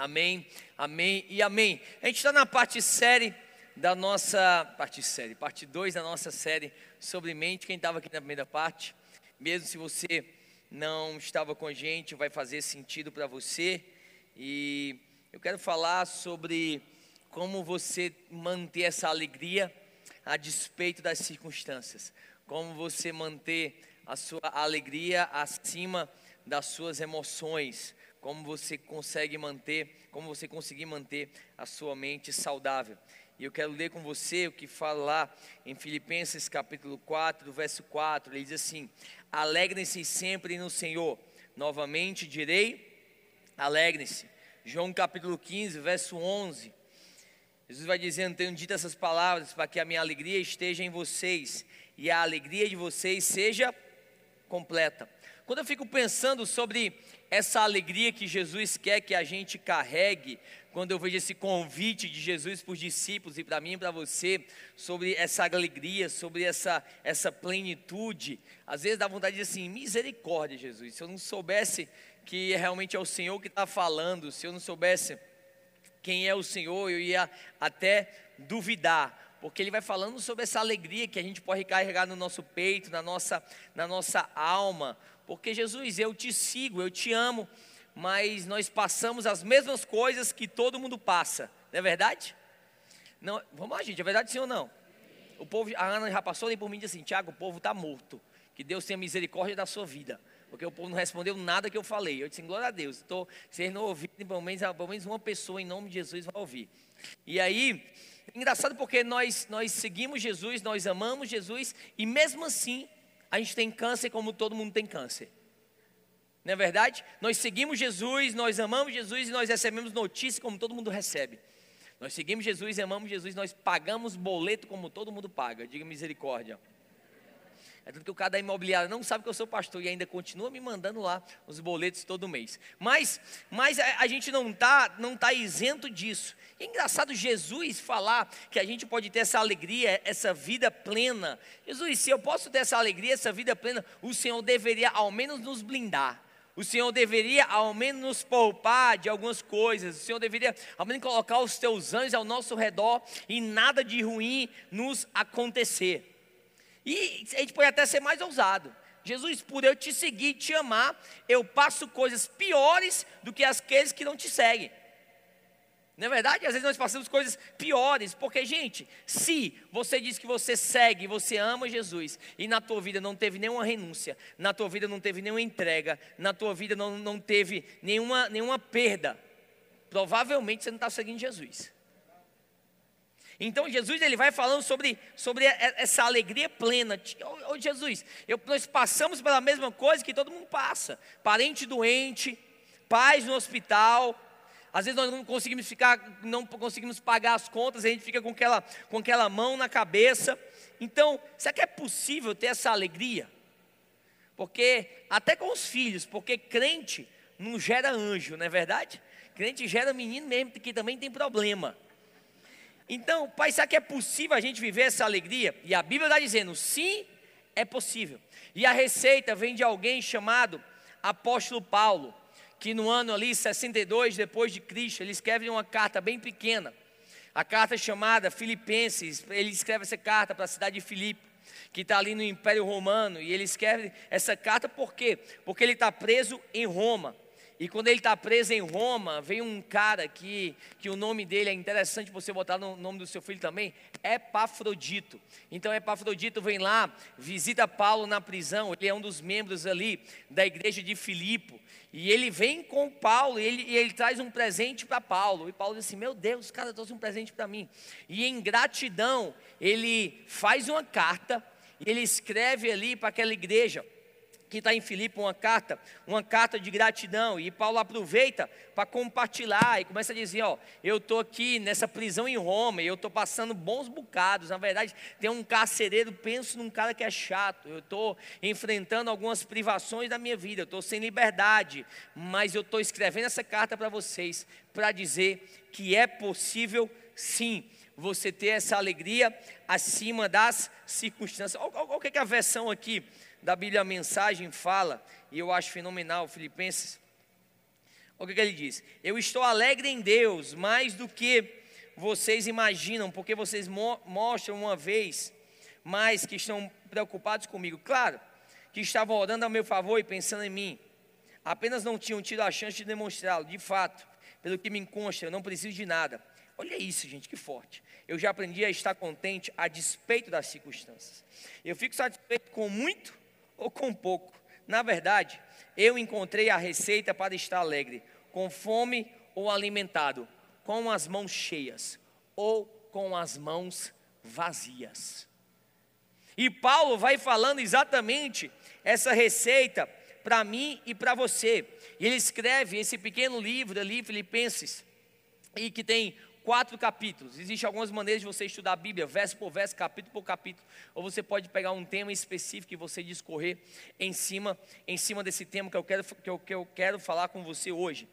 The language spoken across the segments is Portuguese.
Amém, amém e amém. A gente está na parte série da nossa. Parte série, parte 2 da nossa série sobre mente. Quem estava aqui na primeira parte, mesmo se você não estava com a gente, vai fazer sentido para você. E eu quero falar sobre como você manter essa alegria a despeito das circunstâncias. Como você manter a sua alegria acima das suas emoções como você consegue manter, como você conseguir manter a sua mente saudável. E eu quero ler com você o que fala lá em Filipenses capítulo 4, verso 4. Ele diz assim: Alegrem-se sempre no Senhor. Novamente direi: alegrem-se. João capítulo 15, verso 11. Jesus vai dizendo: Tenho dito essas palavras para que a minha alegria esteja em vocês e a alegria de vocês seja completa. Quando eu fico pensando sobre essa alegria que Jesus quer que a gente carregue, quando eu vejo esse convite de Jesus para os discípulos e para mim e para você, sobre essa alegria, sobre essa, essa plenitude, às vezes dá vontade de dizer assim: misericórdia, Jesus, se eu não soubesse que realmente é o Senhor que está falando, se eu não soubesse quem é o Senhor, eu ia até duvidar, porque ele vai falando sobre essa alegria que a gente pode carregar no nosso peito, na nossa, na nossa alma, porque Jesus, eu te sigo, eu te amo, mas nós passamos as mesmas coisas que todo mundo passa, não é verdade? Não, vamos lá, gente, é verdade sim ou não? O povo, a Ana já passou ali por mim e disse assim: Tiago, o povo está morto. Que Deus tenha misericórdia da sua vida. Porque o povo não respondeu nada que eu falei. Eu disse, glória a Deus. Tô, vocês não ouviram, pelo menos, pelo menos uma pessoa em nome de Jesus vai ouvir. E aí, engraçado porque nós, nós seguimos Jesus, nós amamos Jesus, e mesmo assim, a gente tem câncer como todo mundo tem câncer. Não é verdade? Nós seguimos Jesus, nós amamos Jesus e nós recebemos notícias como todo mundo recebe. Nós seguimos Jesus amamos Jesus, nós pagamos boleto como todo mundo paga. Diga misericórdia. É tanto que o cara da imobiliária não sabe que eu sou pastor e ainda continua me mandando lá os boletos todo mês. Mas, mas a, gente não está não tá isento disso. É engraçado Jesus falar que a gente pode ter essa alegria, essa vida plena. Jesus, se eu posso ter essa alegria, essa vida plena, o Senhor deveria ao menos nos blindar. O Senhor deveria ao menos nos poupar de algumas coisas. O Senhor deveria ao menos colocar os teus anjos ao nosso redor e nada de ruim nos acontecer. E a gente pode até ser mais ousado. Jesus, por eu te seguir, te amar, eu passo coisas piores do que aqueles que não te seguem. Não é verdade? Às vezes nós passamos coisas piores, porque, gente, se você diz que você segue, você ama Jesus, e na tua vida não teve nenhuma renúncia, na tua vida não teve nenhuma entrega, na tua vida não, não teve nenhuma, nenhuma perda, provavelmente você não está seguindo Jesus. Então Jesus ele vai falando sobre, sobre essa alegria plena. Ô, Jesus, eu, nós passamos pela mesma coisa que todo mundo passa: parente doente, pais no hospital. Às vezes nós não conseguimos ficar, não conseguimos pagar as contas, a gente fica com aquela, com aquela mão na cabeça. Então, será que é possível ter essa alegria? Porque até com os filhos, porque crente não gera anjo, não é verdade? Crente gera menino mesmo que também tem problema. Então, Pai, será que é possível a gente viver essa alegria? E a Bíblia está dizendo, sim, é possível. E a receita vem de alguém chamado Apóstolo Paulo, que no ano ali 62 depois de Cristo, ele escreve uma carta bem pequena. A carta chamada Filipenses, ele escreve essa carta para a cidade de Filipe, que está ali no Império Romano, e ele escreve essa carta por quê? Porque ele está preso em Roma. E quando ele está preso em Roma, vem um cara que, que o nome dele é interessante você botar no nome do seu filho também, Epafrodito. Então Epafrodito vem lá, visita Paulo na prisão, ele é um dos membros ali da igreja de Filipe. E ele vem com Paulo e ele, e ele traz um presente para Paulo. E Paulo diz assim: Meu Deus, cara trouxe um presente para mim. E em gratidão, ele faz uma carta e ele escreve ali para aquela igreja que está em Filipe uma carta, uma carta de gratidão, e Paulo aproveita para compartilhar e começa a dizer: Ó, eu estou aqui nessa prisão em Roma, e eu estou passando bons bocados. Na verdade, tem um carcereiro, penso num cara que é chato, eu estou enfrentando algumas privações da minha vida, eu estou sem liberdade, mas eu estou escrevendo essa carta para vocês, para dizer que é possível sim você ter essa alegria acima das circunstâncias. Olha o que é a versão aqui da Bíblia a mensagem fala, e eu acho fenomenal, Filipenses Olha o que ele diz: Eu estou alegre em Deus mais do que vocês imaginam, porque vocês mo mostram uma vez mais que estão preocupados comigo. Claro que estavam orando a meu favor e pensando em mim, apenas não tinham tido a chance de demonstrá-lo. De fato, pelo que me consta, eu não preciso de nada. Olha isso, gente, que forte. Eu já aprendi a estar contente a despeito das circunstâncias. Eu fico satisfeito com muito ou com pouco. Na verdade, eu encontrei a receita para estar alegre, com fome ou alimentado, com as mãos cheias ou com as mãos vazias. E Paulo vai falando exatamente essa receita para mim e para você. E ele escreve esse pequeno livro ali, Filipenses, e que tem quatro capítulos. Existem algumas maneiras de você estudar a Bíblia, verso por verso, capítulo por capítulo. Ou você pode pegar um tema específico e você discorrer em cima, em cima desse tema que eu quero, que eu, que eu quero falar com você hoje.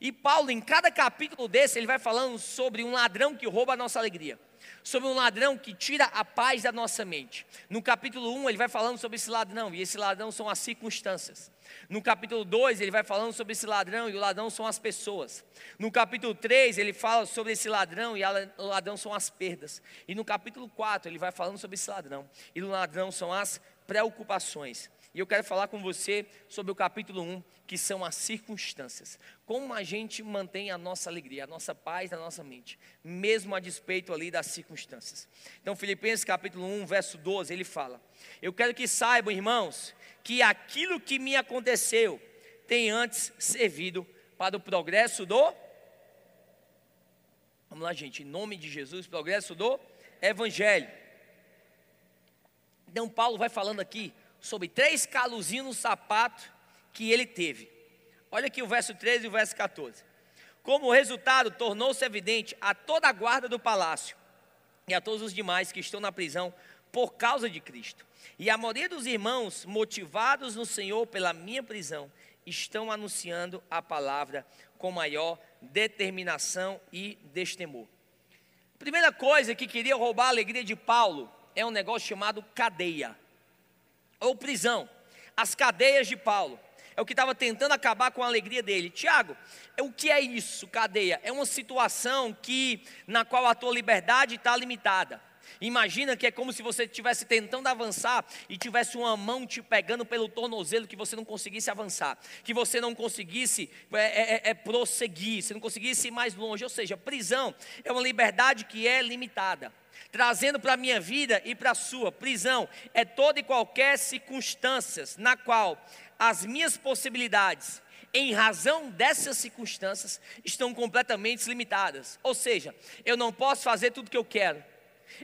E Paulo, em cada capítulo desse, ele vai falando sobre um ladrão que rouba a nossa alegria sobre um ladrão que tira a paz da nossa mente. No capítulo 1, ele vai falando sobre esse ladrão, e esse ladrão são as circunstâncias. No capítulo 2, ele vai falando sobre esse ladrão, e o ladrão são as pessoas. No capítulo 3, ele fala sobre esse ladrão, e o ladrão são as perdas. E no capítulo 4, ele vai falando sobre esse ladrão, e o ladrão são as preocupações. E eu quero falar com você sobre o capítulo 1, que são as circunstâncias. Como a gente mantém a nossa alegria, a nossa paz na nossa mente, mesmo a despeito ali das circunstâncias. Então, Filipenses capítulo 1, verso 12, ele fala: Eu quero que saibam, irmãos, que aquilo que me aconteceu tem antes servido para o progresso do. Vamos lá, gente, em nome de Jesus, progresso do Evangelho. Então, Paulo vai falando aqui sobre três caluzinhos no sapato que ele teve. Olha aqui o verso 13 e o verso 14. Como resultado, tornou-se evidente a toda a guarda do palácio e a todos os demais que estão na prisão por causa de Cristo. E a maioria dos irmãos, motivados no Senhor pela minha prisão, estão anunciando a palavra com maior determinação e destemor. Primeira coisa que queria roubar a alegria de Paulo é um negócio chamado cadeia ou prisão, as cadeias de Paulo. É o que estava tentando acabar com a alegria dele. Tiago, o que é isso, cadeia? É uma situação que na qual a tua liberdade está limitada. Imagina que é como se você estivesse tentando avançar e tivesse uma mão te pegando pelo tornozelo que você não conseguisse avançar, que você não conseguisse é, é, é, é prosseguir, você não conseguisse ir mais longe. Ou seja, prisão é uma liberdade que é limitada trazendo para a minha vida e para a sua. Prisão é toda e qualquer circunstâncias na qual as minhas possibilidades, em razão dessas circunstâncias, estão completamente limitadas. Ou seja, eu não posso fazer tudo que eu quero,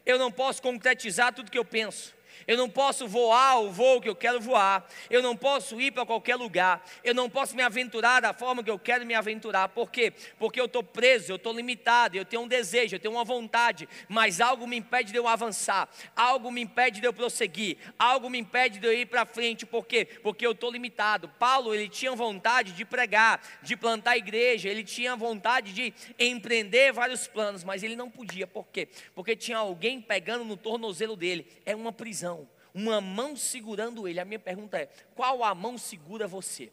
eu não posso concretizar tudo que eu penso, eu não posso voar o voo que eu quero voar, eu não posso ir para qualquer lugar, eu não posso me aventurar da forma que eu quero me aventurar. Por quê? Porque eu estou preso, eu estou limitado, eu tenho um desejo, eu tenho uma vontade, mas algo me impede de eu avançar, algo me impede de eu prosseguir, algo me impede de eu ir para frente. Por quê? Porque eu estou limitado. Paulo, ele tinha vontade de pregar, de plantar igreja, ele tinha vontade de empreender vários planos, mas ele não podia. Por quê? Porque tinha alguém pegando no tornozelo dele. É uma prisão uma mão segurando ele. A minha pergunta é: qual a mão segura você?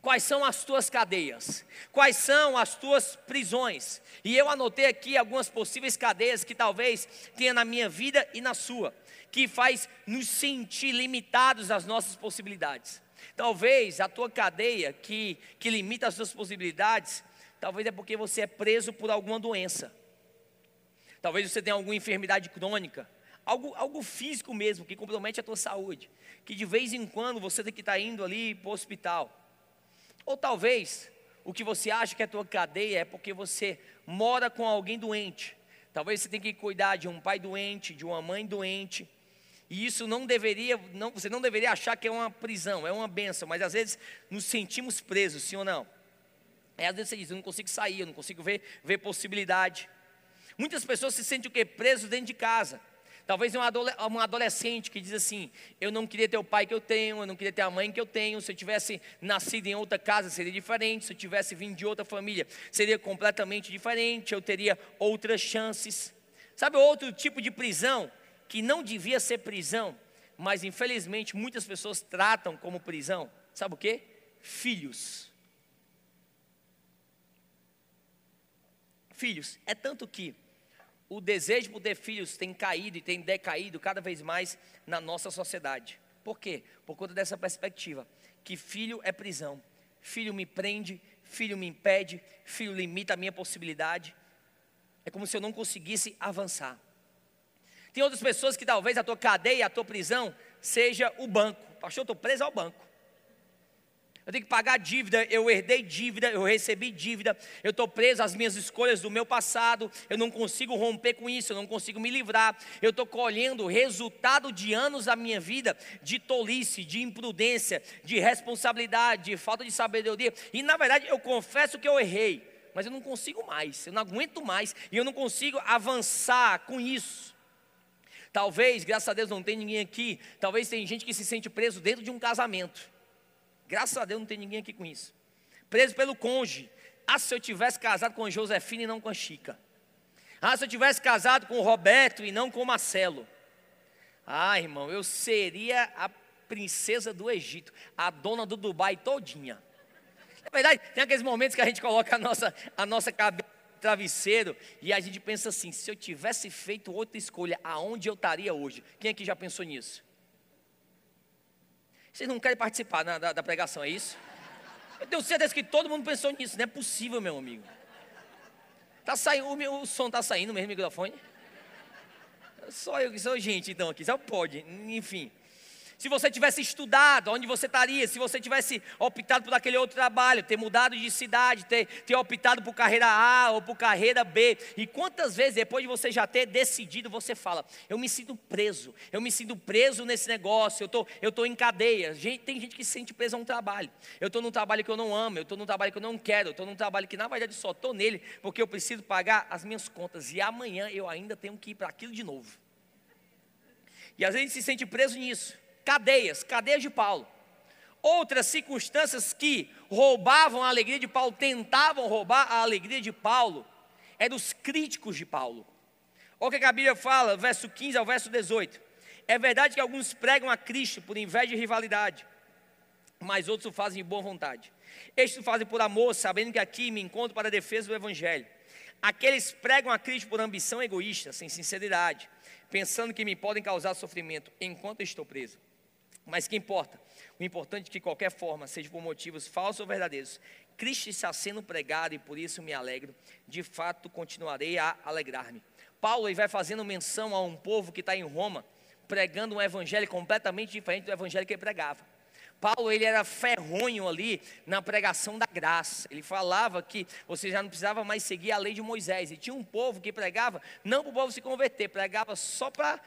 Quais são as tuas cadeias? Quais são as tuas prisões? E eu anotei aqui algumas possíveis cadeias que talvez tenha na minha vida e na sua, que faz nos sentir limitados às nossas possibilidades. Talvez a tua cadeia que, que limita as tuas possibilidades, talvez é porque você é preso por alguma doença. Talvez você tenha alguma enfermidade crônica algo, algo físico mesmo, que compromete a tua saúde, que de vez em quando você tem que estar tá indo ali para o hospital. Ou talvez o que você acha que é a tua cadeia é porque você mora com alguém doente. Talvez você tenha que cuidar de um pai doente, de uma mãe doente. E isso não deveria, não, você não deveria achar que é uma prisão, é uma benção, mas às vezes nos sentimos presos, sim ou não? É, às vezes você diz, eu não consigo sair, eu não consigo ver, ver possibilidade. Muitas pessoas se sentem o quê? Presos dentro de casa. Talvez um adolescente que diz assim: Eu não queria ter o pai que eu tenho, eu não queria ter a mãe que eu tenho. Se eu tivesse nascido em outra casa, seria diferente. Se eu tivesse vindo de outra família, seria completamente diferente. Eu teria outras chances. Sabe outro tipo de prisão que não devia ser prisão, mas infelizmente muitas pessoas tratam como prisão? Sabe o que? Filhos. filhos. É tanto que o desejo por ter filhos tem caído e tem decaído cada vez mais na nossa sociedade. Por quê? Por conta dessa perspectiva, que filho é prisão. Filho me prende, filho me impede, filho limita a minha possibilidade. É como se eu não conseguisse avançar. Tem outras pessoas que talvez a tua cadeia, a tua prisão, seja o banco. Pastor, eu estou preso ao banco. Eu tenho que pagar dívida, eu herdei dívida, eu recebi dívida, eu estou preso às minhas escolhas do meu passado, eu não consigo romper com isso, eu não consigo me livrar, eu estou colhendo o resultado de anos da minha vida de tolice, de imprudência, de responsabilidade, de falta de sabedoria, e na verdade eu confesso que eu errei, mas eu não consigo mais, eu não aguento mais, e eu não consigo avançar com isso. Talvez, graças a Deus não tem ninguém aqui, talvez tem gente que se sente preso dentro de um casamento. Graças a Deus não tem ninguém aqui com isso. Preso pelo cônjuge. Ah, se eu tivesse casado com Josefina e não com a Chica. Ah, se eu tivesse casado com o Roberto e não com o Marcelo. Ah, irmão, eu seria a princesa do Egito, a dona do Dubai todinha. Na verdade, tem aqueles momentos que a gente coloca a nossa, a nossa cabeça no travesseiro e a gente pensa assim: se eu tivesse feito outra escolha, aonde eu estaria hoje? Quem aqui já pensou nisso? Vocês não querem participar da, da pregação, é isso? Eu tenho certeza que todo mundo pensou nisso. Não é possível, meu amigo. Tá saindo, o, meu, o som está saindo mesmo microfone? Só eu que sou gente, então, aqui. Só pode. Enfim se você tivesse estudado, onde você estaria, se você tivesse optado por aquele outro trabalho, ter mudado de cidade, ter, ter optado por carreira A ou por carreira B. E quantas vezes, depois de você já ter decidido, você fala: Eu me sinto preso, eu me sinto preso nesse negócio, eu tô, estou tô em cadeia. Gente, tem gente que se sente preso a um trabalho. Eu estou num trabalho que eu não amo, eu estou num trabalho que eu não quero, eu estou num trabalho que na verdade só estou nele porque eu preciso pagar as minhas contas. E amanhã eu ainda tenho que ir para aquilo de novo. E às vezes se sente preso nisso cadeias, cadeias de Paulo. Outras circunstâncias que roubavam a alegria de Paulo, tentavam roubar a alegria de Paulo, é dos críticos de Paulo. Olha o que a Bíblia fala, verso 15 ao verso 18. É verdade que alguns pregam a Cristo por inveja e rivalidade, mas outros o fazem de boa vontade. Estes o fazem por amor, sabendo que aqui me encontro para a defesa do Evangelho. Aqueles pregam a Cristo por ambição egoísta, sem sinceridade, pensando que me podem causar sofrimento enquanto estou preso. Mas que importa? O importante é que, de qualquer forma, seja por motivos falsos ou verdadeiros, Cristo está sendo pregado e por isso me alegro. De fato, continuarei a alegrar-me. Paulo vai fazendo menção a um povo que está em Roma, pregando um evangelho completamente diferente do evangelho que ele pregava. Paulo ele era ferronho ali na pregação da graça. Ele falava que você já não precisava mais seguir a lei de Moisés. E tinha um povo que pregava não para o povo se converter, pregava só para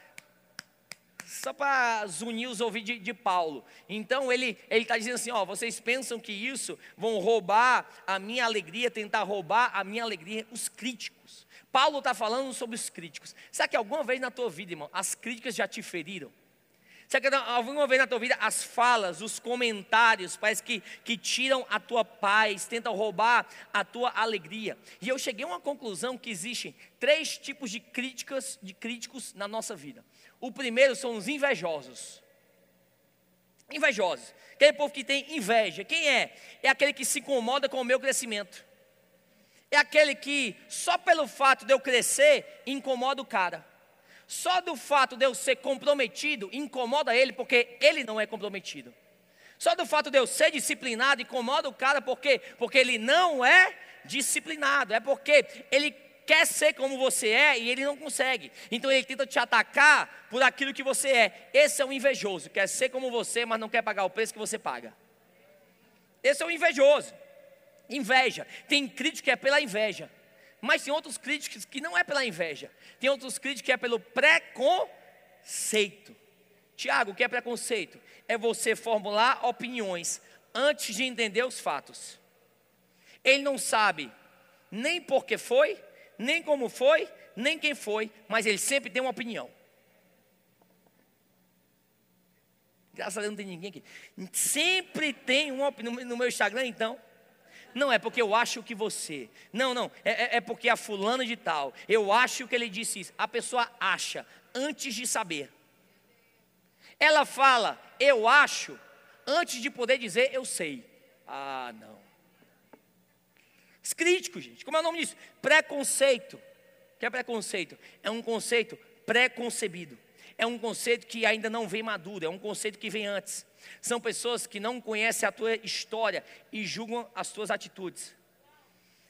só para zunir os ouvidos de, de Paulo. Então ele está dizendo assim: ó, vocês pensam que isso vão roubar a minha alegria, tentar roubar a minha alegria, os críticos. Paulo está falando sobre os críticos. Será que alguma vez na tua vida, irmão, as críticas já te feriram? Será que alguma vez na tua vida as falas, os comentários, parece que, que tiram a tua paz, tentam roubar a tua alegria? E eu cheguei a uma conclusão que existem três tipos de críticas, de críticos na nossa vida. O primeiro são os invejosos. Invejosos. Aquele povo que tem inveja. Quem é? É aquele que se incomoda com o meu crescimento. É aquele que, só pelo fato de eu crescer, incomoda o cara. Só do fato de eu ser comprometido, incomoda ele, porque ele não é comprometido. Só do fato de eu ser disciplinado, incomoda o cara, porque Porque ele não é disciplinado. É porque ele quer ser como você é e ele não consegue. Então ele tenta te atacar por aquilo que você é. Esse é o invejoso, quer ser como você, mas não quer pagar o preço que você paga. Esse é o invejoso. Inveja. Tem crítico que é pela inveja. Mas tem outros críticos que não é pela inveja. Tem outros críticos que é pelo preconceito. Tiago, o que é preconceito? É você formular opiniões antes de entender os fatos. Ele não sabe nem por que foi, nem como foi, nem quem foi, mas ele sempre tem uma opinião. Graças a Deus não tem ninguém aqui. Sempre tem uma opinião. No meu Instagram, então. Não é porque eu acho que você. Não, não. É, é, é porque a fulana de tal. Eu acho que ele disse isso. A pessoa acha antes de saber. Ela fala, eu acho, antes de poder dizer eu sei. Ah, não. Críticos, gente. Como é o nome disso? Preconceito. O que é preconceito? É um conceito pré-concebido. É um conceito que ainda não vem maduro, é um conceito que vem antes. São pessoas que não conhecem a tua história e julgam as tuas atitudes.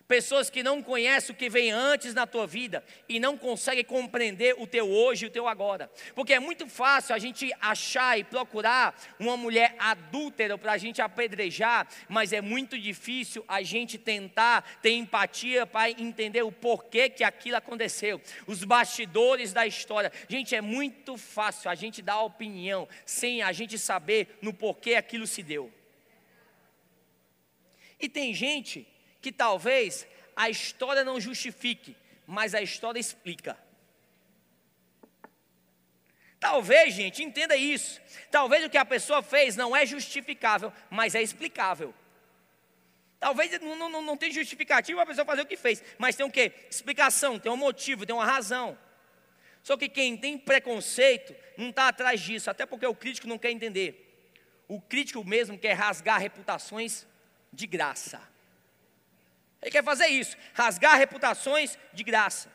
Pessoas que não conhecem o que vem antes na tua vida e não conseguem compreender o teu hoje e o teu agora. Porque é muito fácil a gente achar e procurar uma mulher adúltera para a gente apedrejar, mas é muito difícil a gente tentar ter empatia para entender o porquê que aquilo aconteceu, os bastidores da história. Gente, é muito fácil a gente dar opinião sem a gente saber no porquê aquilo se deu. E tem gente que talvez a história não justifique, mas a história explica. Talvez, gente, entenda isso. Talvez o que a pessoa fez não é justificável, mas é explicável. Talvez não, não, não tem justificativa a pessoa fazer o que fez, mas tem o que? Explicação, tem um motivo, tem uma razão. Só que quem tem preconceito não está atrás disso, até porque o crítico não quer entender. O crítico mesmo quer rasgar reputações de graça. Ele quer fazer isso, rasgar reputações de graça.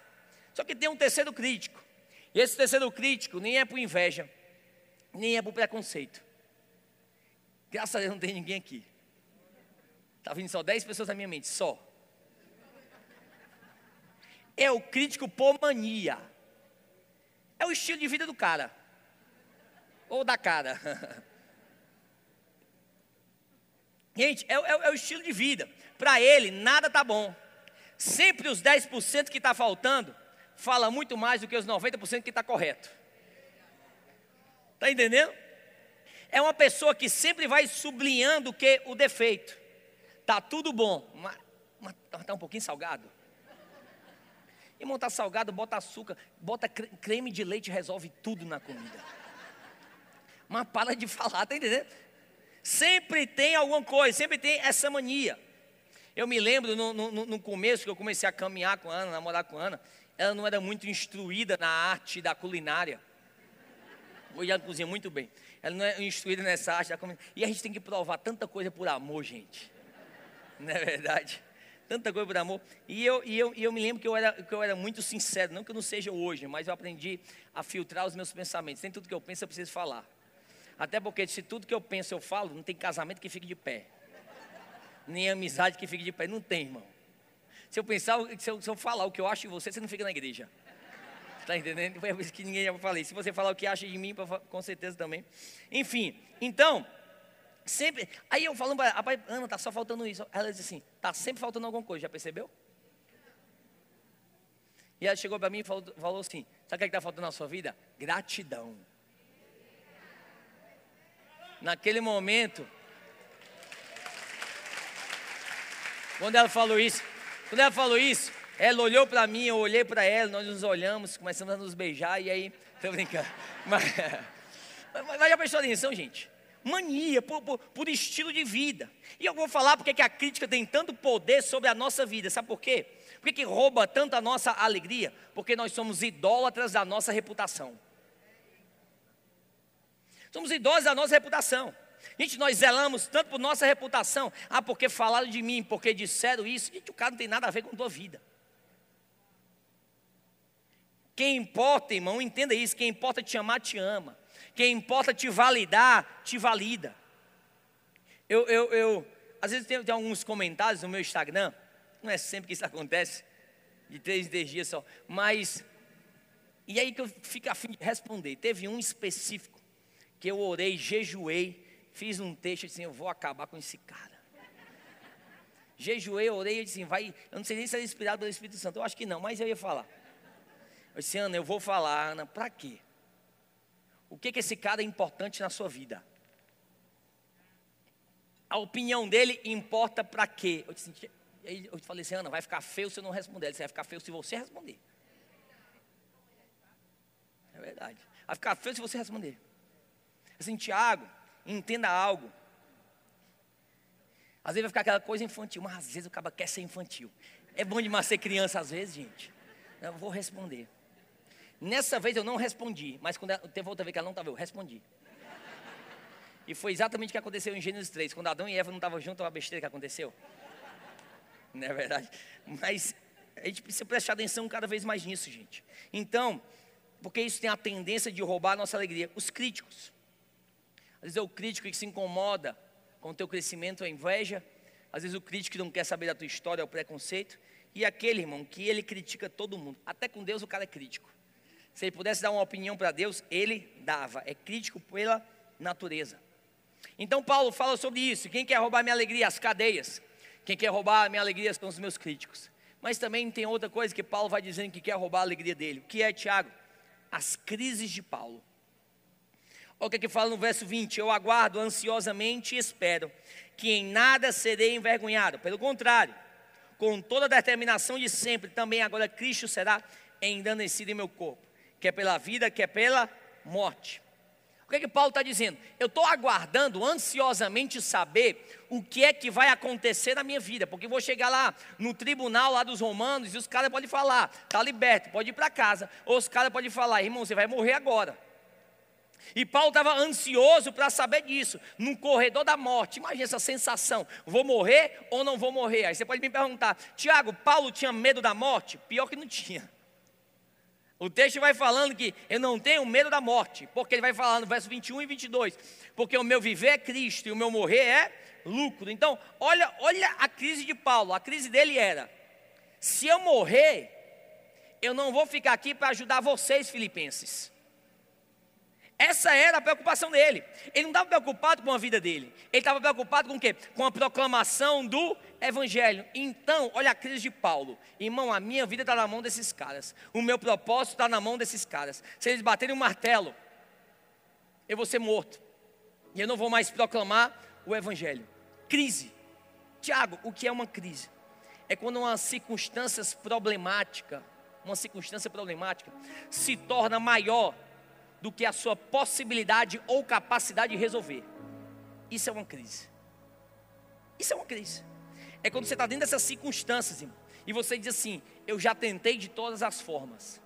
Só que tem um terceiro crítico. E esse terceiro crítico nem é por inveja, nem é por preconceito. Graças a Deus não tem ninguém aqui. Está vindo só 10 pessoas na minha mente, só. É o crítico por mania. É o estilo de vida do cara. Ou da cara. Gente, é, é, é o estilo de vida para ele nada está bom. Sempre os 10% que está faltando fala muito mais do que os 90% que está correto. Está entendendo? É uma pessoa que sempre vai sublinhando o que o defeito. Tá tudo bom, mas, mas tá um pouquinho salgado. E montar salgado, bota açúcar, bota creme de leite, resolve tudo na comida. Mas para de falar, tá entendendo? Sempre tem alguma coisa, sempre tem essa mania. Eu me lembro no, no, no, começo que eu comecei a caminhar com a Ana, namorar com a Ana, ela não era muito instruída na arte da culinária. Hoje ela cozinha muito bem. Ela não é instruída nessa arte da culinária. E a gente tem que provar tanta coisa por amor, gente. Não é verdade? Tanta coisa por amor. E eu, e eu, e eu me lembro que eu, era, que eu era muito sincero, não que eu não seja hoje, mas eu aprendi a filtrar os meus pensamentos. Nem tudo que eu penso eu preciso falar. Até porque se tudo que eu penso eu falo, não tem casamento que fique de pé nem amizade que fique de pé. Não tem, irmão. Se eu pensar, se eu, se eu falar o que eu acho de você, você não fica na igreja. Está entendendo? Foi isso que ninguém já falei. Se você falar o que acha de mim, com certeza também. Enfim, então, sempre. Aí eu falando para ela, Ana, tá só faltando isso. Ela disse assim: tá sempre faltando alguma coisa, já percebeu? E ela chegou para mim e falou, falou assim: sabe o que é está faltando na sua vida? Gratidão. Naquele momento, Quando ela falou isso, quando ela falou isso, ela olhou para mim, eu olhei para ela, nós nos olhamos, começamos a nos beijar e aí, tô brincando. Mas, mas, já prestou atenção, gente? Mania, por, por, por, estilo de vida. E eu vou falar porque que a crítica tem tanto poder sobre a nossa vida. Sabe por quê? Por que, rouba tanto a nossa alegria? Porque nós somos idólatras da nossa reputação. Somos idólatras da nossa reputação. Gente, nós zelamos tanto por nossa reputação. Ah, porque falaram de mim, porque disseram isso. Gente, o cara não tem nada a ver com a tua vida. Quem importa, irmão, entenda isso. Quem importa te amar, te ama. Quem importa te validar, te valida. Eu, eu, eu às vezes tem, tem alguns comentários no meu Instagram. Não é sempre que isso acontece, de três, três dias só. Mas, e aí que eu fico a fim de responder. Teve um específico que eu orei, jejuei, fiz um texto e disse assim, eu vou acabar com esse cara. Jejuei, orei e disse assim, vai, eu não sei nem se era inspirado pelo Espírito Santo, eu acho que não, mas eu ia falar. Eu disse, Ana, eu vou falar, Ana, para quê? O que que esse cara é importante na sua vida? A opinião dele importa para quê? Eu, disse, eu falei assim, Ana, vai ficar feio se eu não responder. Ele disse, vai ficar feio se você responder. É verdade. Vai ficar feio se você responder. Assim, Tiago, entenda algo. Às vezes vai ficar aquela coisa infantil, mas às vezes o cara quer ser infantil. É bom demais ser criança às vezes, gente. Eu vou responder. Nessa vez eu não respondi, mas quando ela, teve outra vez que ela não estava, eu respondi. E foi exatamente o que aconteceu em Gênesis 3. Quando Adão e Eva não estavam juntos, a besteira que aconteceu. Não é verdade? Mas a gente precisa prestar atenção cada vez mais nisso, gente. Então, porque isso tem a tendência de roubar a nossa alegria. Os críticos. Às vezes é o crítico que se incomoda com o teu crescimento, a inveja. Às vezes o crítico que não quer saber da tua história, é o preconceito. E aquele, irmão, que ele critica todo mundo. Até com Deus o cara é crítico. Se ele pudesse dar uma opinião para Deus, ele dava. É crítico pela natureza. Então Paulo fala sobre isso. Quem quer roubar minha alegria? As cadeias. Quem quer roubar minha alegria são os meus críticos. Mas também tem outra coisa que Paulo vai dizendo que quer roubar a alegria dele. O que é, Tiago? As crises de Paulo. Olha o que, é que fala no verso 20: Eu aguardo ansiosamente e espero que em nada serei envergonhado. Pelo contrário, com toda a determinação de sempre, também agora Cristo será endanecido em meu corpo, quer pela vida, quer pela morte que, é que Paulo está dizendo? Eu estou aguardando ansiosamente saber o que é que vai acontecer na minha vida, porque vou chegar lá no tribunal lá dos romanos e os caras podem falar, está liberto, pode ir para casa, ou os caras podem falar, irmão, você vai morrer agora. E Paulo estava ansioso para saber disso, no corredor da morte. Imagina essa sensação: vou morrer ou não vou morrer? Aí você pode me perguntar, Tiago, Paulo tinha medo da morte? Pior que não tinha. O texto vai falando que eu não tenho medo da morte, porque ele vai falar no verso 21 e 22, porque o meu viver é Cristo e o meu morrer é lucro. Então, olha, olha a crise de Paulo. A crise dele era: se eu morrer, eu não vou ficar aqui para ajudar vocês, filipenses. Essa era a preocupação dele. Ele não estava preocupado com a vida dele. Ele estava preocupado com o quê? Com a proclamação do evangelho. Então, olha a crise de Paulo. Irmão, a minha vida está na mão desses caras. O meu propósito está na mão desses caras. Se eles baterem um martelo, eu vou ser morto. E eu não vou mais proclamar o evangelho. Crise. Tiago, o que é uma crise? É quando uma circunstância problemática, uma circunstância problemática, se torna maior do que a sua possibilidade ou capacidade de resolver. Isso é uma crise. Isso é uma crise. É quando você está dentro dessas circunstâncias, irmão, e você diz assim: Eu já tentei de todas as formas,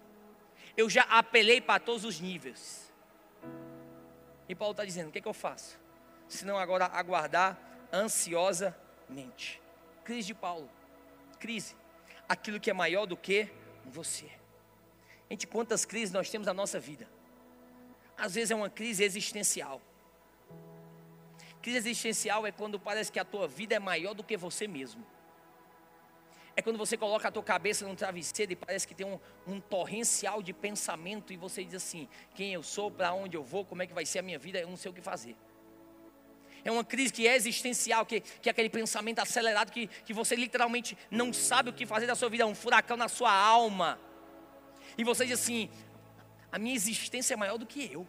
eu já apelei para todos os níveis. E Paulo está dizendo: O que, é que eu faço? Se não agora aguardar ansiosamente. Crise de Paulo, crise. Aquilo que é maior do que você. Gente, quantas crises nós temos na nossa vida? Às vezes é uma crise existencial. Crise existencial é quando parece que a tua vida é maior do que você mesmo. É quando você coloca a tua cabeça no travesseiro e parece que tem um, um torrencial de pensamento e você diz assim: quem eu sou, para onde eu vou, como é que vai ser a minha vida, eu não sei o que fazer. É uma crise que é existencial, que, que é aquele pensamento acelerado que, que você literalmente não sabe o que fazer da sua vida, é um furacão na sua alma. E você diz assim: a minha existência é maior do que eu.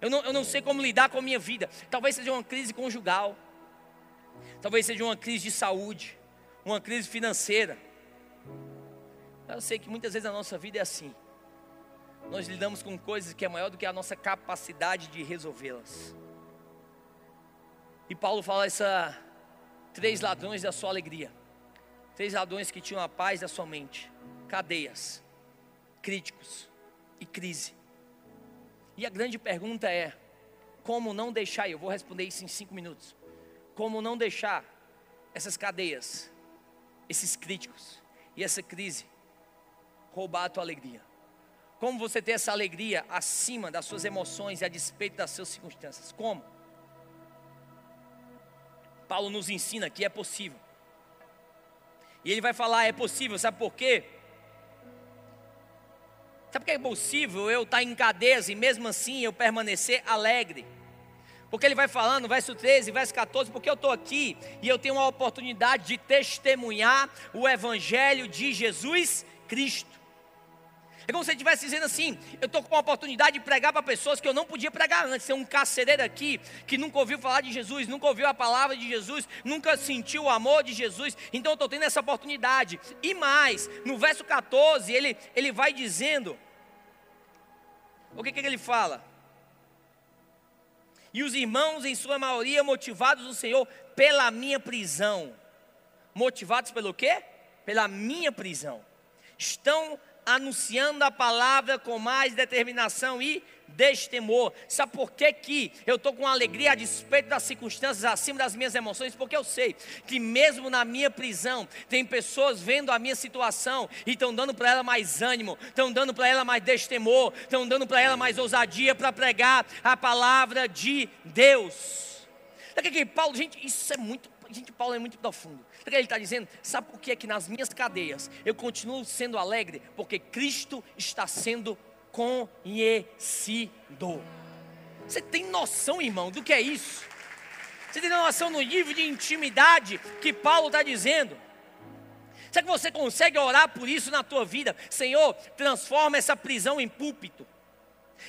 Eu não, eu não sei como lidar com a minha vida. Talvez seja uma crise conjugal. Talvez seja uma crise de saúde. Uma crise financeira. Eu sei que muitas vezes a nossa vida é assim. Nós lidamos com coisas que é maior do que a nossa capacidade de resolvê-las. E Paulo fala essa três ladrões da sua alegria. Três ladrões que tinham a paz da sua mente. Cadeias, críticos e crise. E a grande pergunta é: como não deixar, eu vou responder isso em cinco minutos, como não deixar essas cadeias, esses críticos e essa crise roubar a tua alegria? Como você ter essa alegria acima das suas emoções e a despeito das suas circunstâncias? Como? Paulo nos ensina que é possível. E ele vai falar: é possível, sabe por quê? Sabe por que é possível eu estar em cadeias e mesmo assim eu permanecer alegre? Porque ele vai falando, verso 13, verso 14, porque eu estou aqui e eu tenho a oportunidade de testemunhar o Evangelho de Jesus Cristo. É como se ele estivesse dizendo assim: eu estou com a oportunidade de pregar para pessoas que eu não podia pregar antes. Tem um carcereiro aqui que nunca ouviu falar de Jesus, nunca ouviu a palavra de Jesus, nunca sentiu o amor de Jesus. Então eu estou tendo essa oportunidade. E mais, no verso 14, ele, ele vai dizendo o que, que ele fala? E os irmãos, em sua maioria, motivados no Senhor pela minha prisão. Motivados pelo quê? Pela minha prisão. Estão anunciando a palavra com mais determinação e destemor. Sabe por que, que eu estou com alegria a despeito das circunstâncias, acima das minhas emoções? Porque eu sei que mesmo na minha prisão, tem pessoas vendo a minha situação e estão dando para ela mais ânimo, estão dando para ela mais destemor, estão dando para ela mais ousadia para pregar a palavra de Deus. Sabe que Paulo, gente, isso é muito Gente, Paulo é muito profundo. O ele está dizendo? Sabe por que é que nas minhas cadeias eu continuo sendo alegre? Porque Cristo está sendo conhecido. Você tem noção, irmão, do que é isso? Você tem noção no nível de intimidade que Paulo está dizendo? Será que você consegue orar por isso na tua vida? Senhor, transforma essa prisão em púlpito.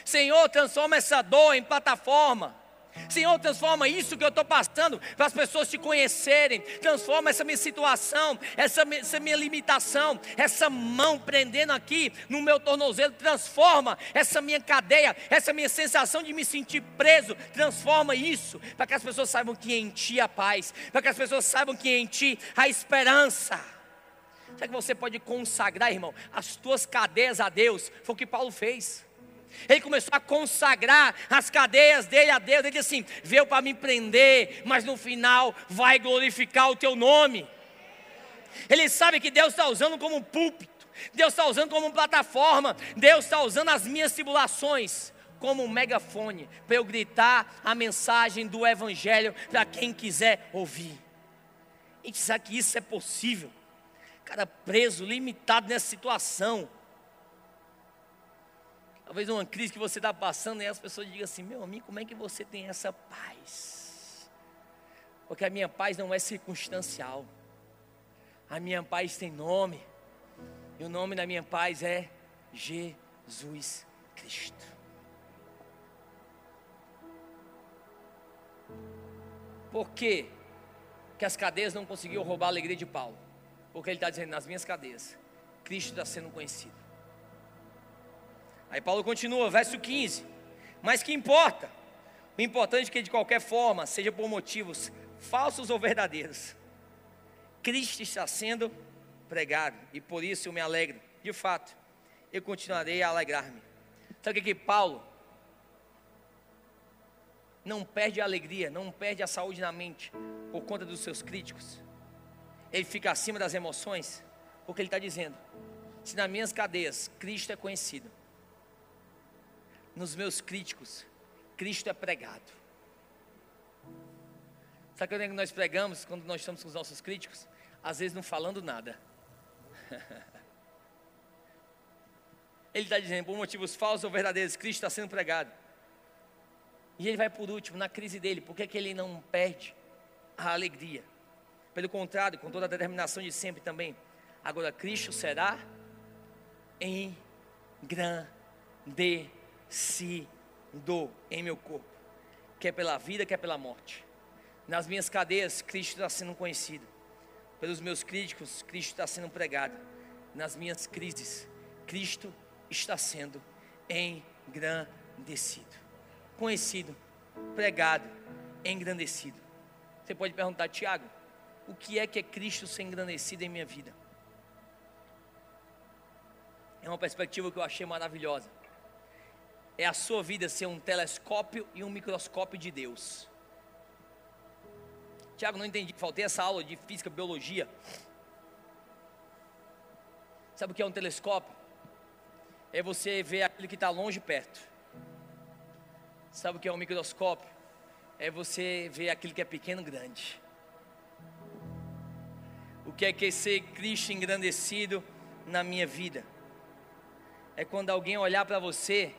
Senhor, transforma essa dor em plataforma. Senhor, transforma isso que eu estou passando para as pessoas te conhecerem. Transforma essa minha situação, essa, essa minha limitação, essa mão prendendo aqui no meu tornozelo. Transforma essa minha cadeia, essa minha sensação de me sentir preso. Transforma isso para que as pessoas saibam que em Ti há paz, para que as pessoas saibam que em Ti há esperança. Será que você pode consagrar, irmão, as tuas cadeias a Deus? Foi o que Paulo fez. Ele começou a consagrar as cadeias dele a Deus. Ele disse assim: veio para me prender, mas no final vai glorificar o teu nome. Ele sabe que Deus está usando como púlpito, Deus está usando como plataforma, Deus está usando as minhas tribulações como um megafone para eu gritar a mensagem do Evangelho para quem quiser ouvir. A gente sabe que isso é possível. Cara preso, limitado nessa situação Talvez uma crise que você está passando e as pessoas digam assim: meu amigo, como é que você tem essa paz? Porque a minha paz não é circunstancial. A minha paz tem nome. E o nome da minha paz é Jesus Cristo. Por quê? que as cadeias não conseguiram roubar a alegria de Paulo? Porque ele está dizendo: nas minhas cadeias, Cristo está sendo conhecido. Aí Paulo continua, verso 15. Mas que importa? O importante é que de qualquer forma, seja por motivos falsos ou verdadeiros, Cristo está sendo pregado e por isso eu me alegro. De fato, eu continuarei a alegrar-me. Sabe o que, que Paulo não perde a alegria, não perde a saúde na mente por conta dos seus críticos? Ele fica acima das emoções, porque ele está dizendo: se nas minhas cadeias Cristo é conhecido, nos meus críticos, Cristo é pregado. Sabe o que nós pregamos quando nós estamos com os nossos críticos? Às vezes não falando nada. Ele está dizendo, por motivos falsos ou verdadeiros, Cristo está sendo pregado. E ele vai por último, na crise dele, por que, que ele não perde a alegria? Pelo contrário, com toda a determinação de sempre também. Agora, Cristo será engrandecido se dou em meu corpo, quer pela vida, quer pela morte. Nas minhas cadeias, Cristo está sendo conhecido. Pelos meus críticos, Cristo está sendo pregado. Nas minhas crises, Cristo está sendo engrandecido. Conhecido, pregado, engrandecido. Você pode perguntar, Tiago, o que é que é Cristo ser engrandecido em minha vida? É uma perspectiva que eu achei maravilhosa é a sua vida ser um telescópio e um microscópio de Deus. Tiago, não entendi, faltei essa aula de física, biologia. Sabe o que é um telescópio? É você ver aquilo que está longe perto. Sabe o que é um microscópio? É você ver aquilo que é pequeno grande. O que é que é ser Cristo engrandecido na minha vida? É quando alguém olhar para você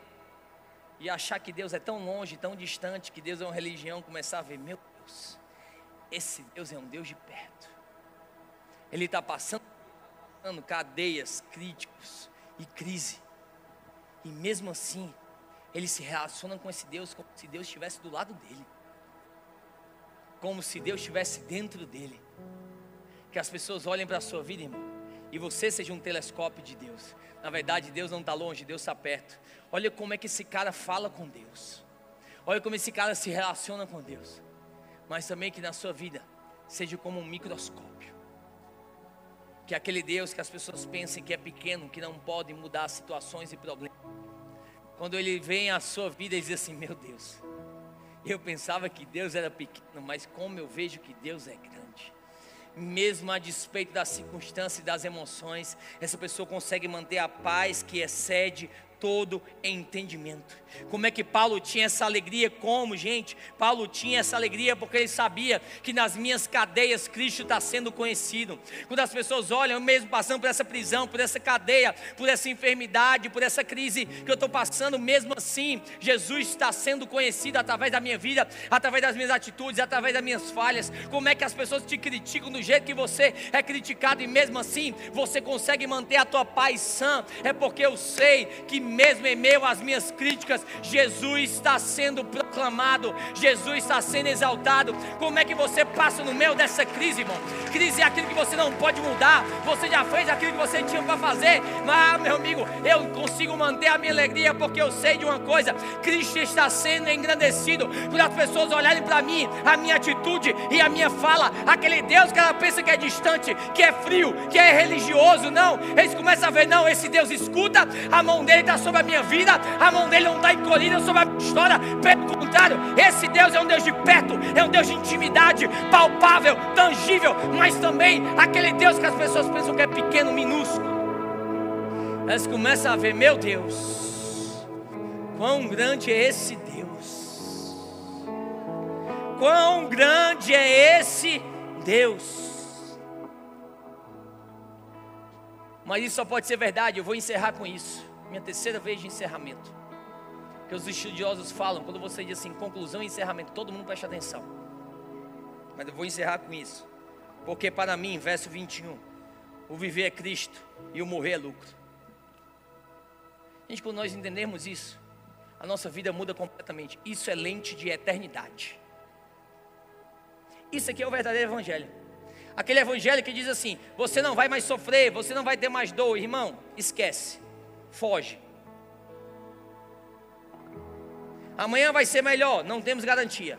e achar que Deus é tão longe, tão distante, que Deus é uma religião, começar a ver, meu Deus, esse Deus é um Deus de perto. Ele está passando, cadeias, críticos e crise. E mesmo assim, ele se relaciona com esse Deus como se Deus estivesse do lado dele. Como se Deus estivesse dentro dele. Que as pessoas olhem para a sua vida, irmão, e você seja um telescópio de Deus. Na verdade, Deus não está longe, Deus está perto. Olha como é que esse cara fala com Deus. Olha como esse cara se relaciona com Deus. Mas também que na sua vida seja como um microscópio. Que aquele Deus que as pessoas pensem que é pequeno, que não pode mudar situações e problemas. Quando ele vem à sua vida e diz assim: Meu Deus, eu pensava que Deus era pequeno, mas como eu vejo que Deus é grande. Mesmo a despeito das circunstâncias e das emoções, essa pessoa consegue manter a paz que excede todo entendimento. Como é que Paulo tinha essa alegria? Como, gente? Paulo tinha essa alegria porque ele sabia que nas minhas cadeias Cristo está sendo conhecido. Quando as pessoas olham, mesmo passando por essa prisão, por essa cadeia, por essa enfermidade, por essa crise que eu estou passando, mesmo assim, Jesus está sendo conhecido através da minha vida, através das minhas atitudes, através das minhas falhas. Como é que as pessoas te criticam do jeito que você é criticado e mesmo assim você consegue manter a tua paz sã? É porque eu sei que mesmo em meio às minhas críticas, Jesus está sendo proclamado, Jesus está sendo exaltado. Como é que você passa no meio dessa crise, irmão? Crise é aquilo que você não pode mudar, você já fez aquilo que você tinha para fazer, mas, meu amigo, eu consigo manter a minha alegria porque eu sei de uma coisa: Cristo está sendo engrandecido. Quando as pessoas olharem para mim, a minha atitude e a minha fala, aquele Deus que ela pensa que é distante, que é frio, que é religioso, não, eles começam a ver, não, esse Deus escuta, a mão dele está sobre a minha vida, a mão dele não está encolhida sobre a minha história, pelo contrário, esse Deus é um Deus de perto, é um Deus de intimidade, palpável, tangível, mas também aquele Deus que as pessoas pensam que é pequeno, minúsculo. Elas começam a ver, meu Deus, quão grande é esse Deus, quão grande é esse Deus. Mas isso só pode ser verdade, eu vou encerrar com isso minha terceira vez de encerramento. Que os estudiosos falam, quando você diz assim, conclusão e encerramento, todo mundo presta atenção. Mas eu vou encerrar com isso. Porque para mim, verso 21, o viver é Cristo e o morrer é lucro. Gente, quando nós entendemos isso, a nossa vida muda completamente. Isso é lente de eternidade. Isso aqui é o verdadeiro evangelho. Aquele evangelho que diz assim: você não vai mais sofrer, você não vai ter mais dor, irmão, esquece foge. Amanhã vai ser melhor, não temos garantia.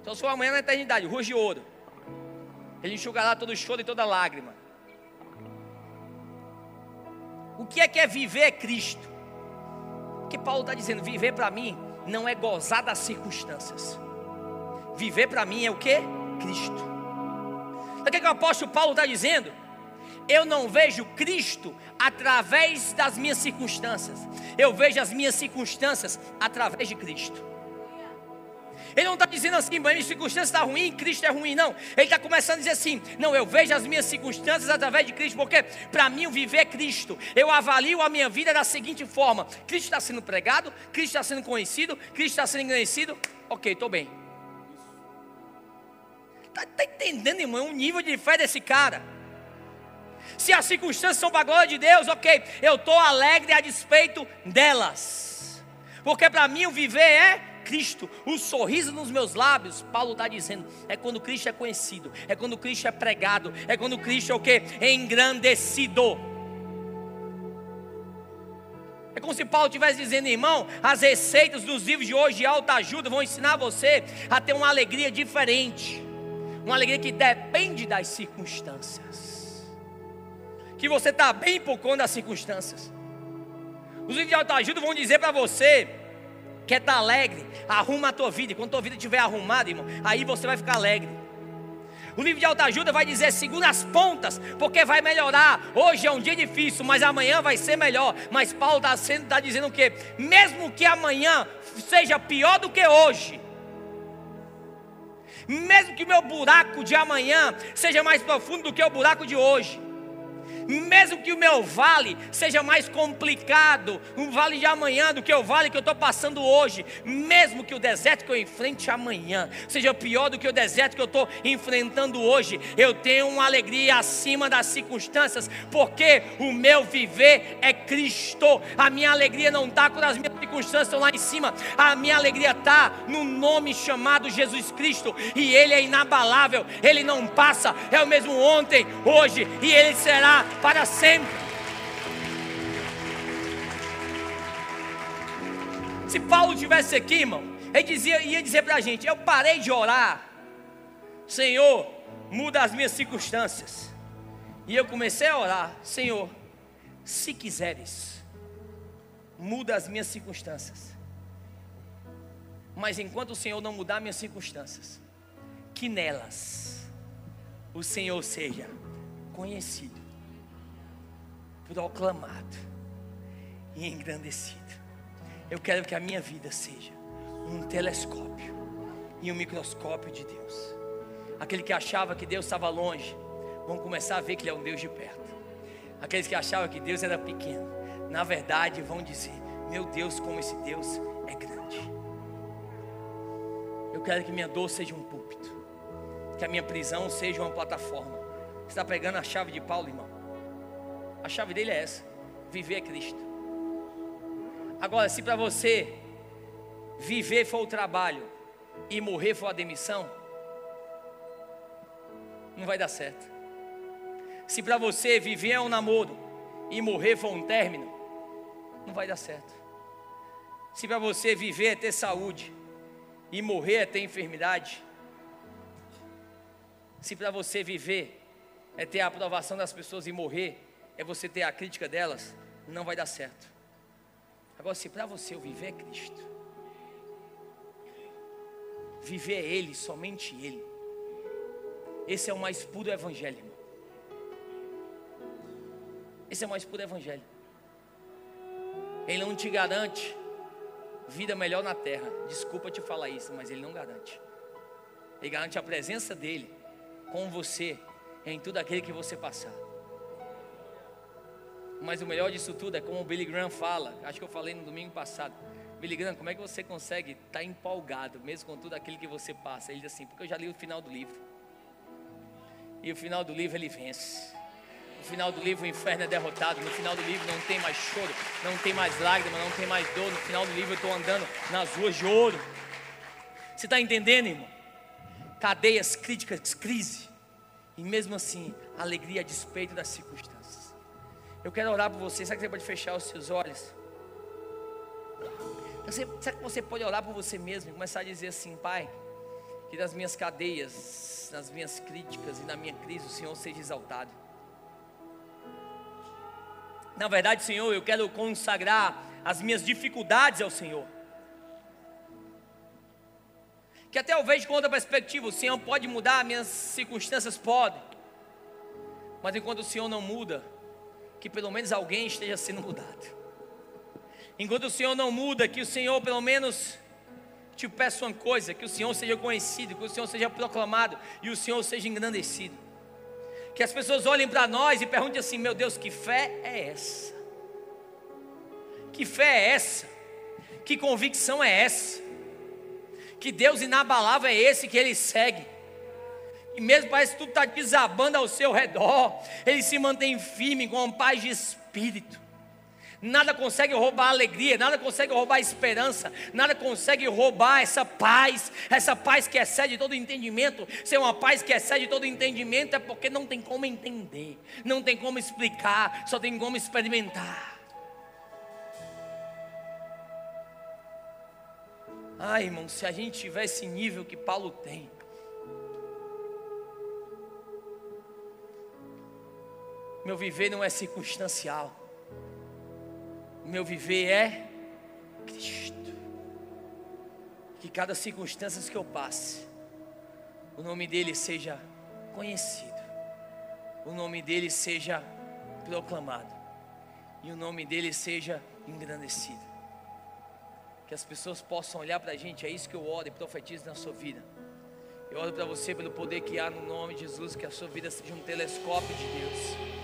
Então, se for amanhã na eternidade, ruas de ouro, ele enxugará todo choro e toda lágrima. O que é que é viver é Cristo? O que Paulo está dizendo? Viver para mim não é gozar das circunstâncias. Viver para mim é o que? Cristo. O que, é que o apóstolo Paulo está dizendo? Eu não vejo Cristo através das minhas circunstâncias, eu vejo as minhas circunstâncias através de Cristo. Ele não está dizendo assim, mas minha circunstância está ruim, Cristo é ruim, não. Ele está começando a dizer assim: não, eu vejo as minhas circunstâncias através de Cristo, porque para mim o viver é Cristo. Eu avalio a minha vida da seguinte forma: Cristo está sendo pregado, Cristo está sendo conhecido, Cristo está sendo engrandecido. Ok, estou bem. Está tá entendendo, irmão? Um nível de fé desse cara. Se as circunstâncias são para a glória de Deus, ok, eu estou alegre a despeito delas. Porque para mim o viver é Cristo, o sorriso nos meus lábios, Paulo está dizendo, é quando Cristo é conhecido, é quando Cristo é pregado, é quando Cristo é o que? Engrandecido. É como se Paulo estivesse dizendo, irmão, as receitas dos livros de hoje de alta ajuda vão ensinar você a ter uma alegria diferente, uma alegria que depende das circunstâncias que você está bem por conta das circunstâncias. Os livros de autoajuda vão dizer para você que é estar tá alegre, arruma a tua vida, e quando a tua vida estiver arrumada, irmão, aí você vai ficar alegre. O livro de autoajuda vai dizer segura as pontas, porque vai melhorar. Hoje é um dia difícil, mas amanhã vai ser melhor. Mas Paulo está tá dizendo o quê? Mesmo que amanhã seja pior do que hoje, mesmo que meu buraco de amanhã seja mais profundo do que o buraco de hoje, mesmo que o meu vale seja mais complicado, um vale de amanhã do que o vale que eu estou passando hoje, mesmo que o deserto que eu enfrente amanhã seja pior do que o deserto que eu estou enfrentando hoje, eu tenho uma alegria acima das circunstâncias, porque o meu viver é Cristo. A minha alegria não está quando as minhas circunstâncias estão lá em cima, a minha alegria está no nome chamado Jesus Cristo, e Ele é inabalável, Ele não passa, é o mesmo ontem, hoje e Ele será para sempre. Se Paulo tivesse aqui, irmão, ele dizia, ia dizer para a gente: Eu parei de orar, Senhor, muda as minhas circunstâncias. E eu comecei a orar: Senhor, se quiseres, muda as minhas circunstâncias. Mas enquanto o Senhor não mudar minhas circunstâncias, que nelas o Senhor seja conhecido, proclamado e engrandecido. Eu quero que a minha vida seja um telescópio e um microscópio de Deus. Aquele que achava que Deus estava longe, vão começar a ver que Ele é um Deus de perto. Aqueles que achavam que Deus era pequeno, na verdade vão dizer: Meu Deus, como esse Deus é grande. Eu quero que minha dor seja um púlpito, que a minha prisão seja uma plataforma. Você está pegando a chave de Paulo, irmão? A chave dele é essa: viver é Cristo. Agora, se para você viver for o trabalho e morrer for a demissão, não vai dar certo. Se para você viver é um namoro e morrer for um término, não vai dar certo. Se para você viver é ter saúde e morrer é ter enfermidade, se para você viver é ter a aprovação das pessoas e morrer é você ter a crítica delas, não vai dar certo. Agora, se para você o viver é Cristo, viver é Ele, somente Ele, esse é o mais puro evangelho, irmão. Esse é o mais puro evangelho. Ele não te garante vida melhor na terra. Desculpa te falar isso, mas ele não garante. Ele garante a presença dele com você em tudo aquilo que você passar. Mas o melhor disso tudo é como o Billy Graham fala, acho que eu falei no domingo passado. Billy Graham, como é que você consegue estar tá empolgado, mesmo com tudo aquilo que você passa? Ele diz assim, porque eu já li o final do livro. E o final do livro ele vence. No final do livro o inferno é derrotado. No final do livro não tem mais choro, não tem mais lágrima, não tem mais dor. No final do livro eu estou andando nas ruas de ouro. Você está entendendo, irmão? Cadeias, críticas, crise. E mesmo assim, alegria a despeito das circunstâncias. Eu quero orar por você. Será que você pode fechar os seus olhos? será que você pode orar por você mesmo e começar a dizer assim, Pai, que nas minhas cadeias, nas minhas críticas e na minha crise o Senhor seja exaltado. Na verdade, Senhor, eu quero consagrar as minhas dificuldades ao Senhor. Que até eu vejo com outra perspectiva, o Senhor pode mudar, minhas circunstâncias podem. Mas enquanto o Senhor não muda, que pelo menos alguém esteja sendo mudado. Enquanto o Senhor não muda, que o Senhor pelo menos te peça uma coisa: que o Senhor seja conhecido, que o Senhor seja proclamado e o Senhor seja engrandecido. Que as pessoas olhem para nós e perguntem assim: meu Deus, que fé é essa? Que fé é essa? Que convicção é essa? Que Deus inabalável é esse que ele segue? E mesmo parece que tudo está desabando ao seu redor, ele se mantém firme com paz de espírito. Nada consegue roubar a alegria, nada consegue roubar a esperança, nada consegue roubar essa paz, essa paz que excede todo entendimento. Se é uma paz que excede todo entendimento, é porque não tem como entender, não tem como explicar, só tem como experimentar. Ai, irmão, se a gente tiver esse nível que Paulo tem, Meu viver não é circunstancial. Meu viver é Cristo. Que cada circunstância que eu passe, o nome dele seja conhecido, o nome dele seja proclamado e o nome dele seja engrandecido. Que as pessoas possam olhar para a gente, é isso que eu oro e profetizo na sua vida. Eu oro para você pelo poder que há no nome de Jesus, que a sua vida seja um telescópio de Deus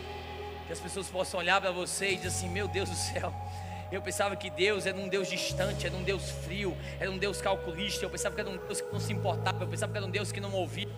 que as pessoas possam olhar para você e dizer assim: Meu Deus do céu, eu pensava que Deus era um Deus distante, era um Deus frio, era um Deus calculista. Eu pensava que era um Deus que não se importava, eu pensava que era um Deus que não ouvia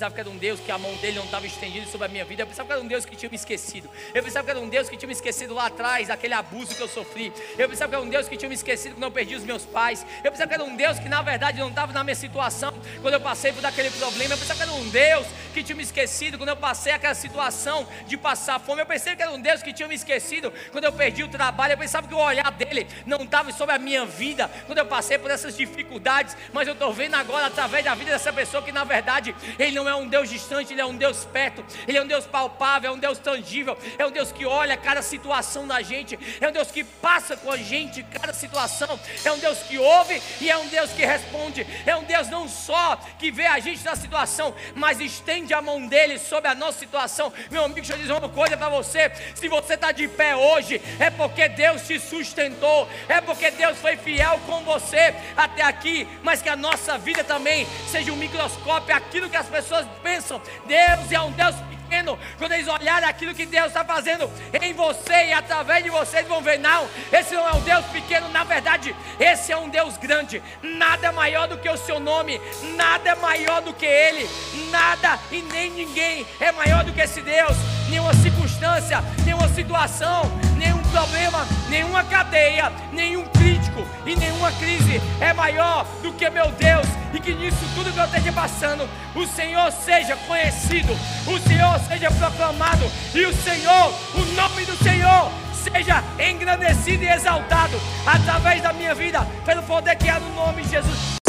pensava que era um Deus que a mão dele não estava estendida sobre a minha vida. Eu pensava que era um Deus que tinha me esquecido. Eu pensava que era um Deus que tinha me esquecido lá atrás, daquele abuso que eu sofri. Eu pensava que era um Deus que tinha me esquecido quando eu perdi os meus pais. Eu pensava que era um Deus que na verdade não estava na minha situação quando eu passei por aquele problema. Eu pensava que era um Deus que tinha me esquecido quando eu passei aquela situação de passar fome. Eu pensei que era um Deus que tinha me esquecido quando eu perdi o trabalho. Eu pensava que o olhar dele não estava sobre a minha vida quando eu passei por essas dificuldades. Mas eu estou vendo agora, através da vida dessa pessoa, que na verdade ele não é um Deus distante, ele é um Deus perto, ele é um Deus palpável, é um Deus tangível, é um Deus que olha cada situação da gente, é um Deus que passa com a gente cada situação, é um Deus que ouve e é um Deus que responde, é um Deus não só que vê a gente na situação, mas estende a mão dele sobre a nossa situação. Meu amigo, deixa eu dizer uma coisa para você: se você está de pé hoje, é porque Deus te sustentou, é porque Deus foi fiel com você até aqui, mas que a nossa vida também seja um microscópio, aquilo que as pessoas pensam. Deus é um Deus pequeno, quando eles olharem aquilo que Deus está fazendo em você e através de você, eles vão ver: não, esse não é um Deus pequeno, na verdade, esse é um Deus grande. Nada é maior do que o seu nome, nada é maior do que Ele, nada e nem ninguém é maior do que esse Deus. Nenhuma circunstância, nenhuma situação, nenhum problema, nenhuma cadeia, nenhum crítico e nenhuma crise é maior do que meu Deus. E que nisso tudo que eu esteja passando, o Senhor seja conhecido, o Senhor seja proclamado e o Senhor, o nome do Senhor, seja engrandecido e exaltado através da minha vida, pelo poder que há no nome de Jesus.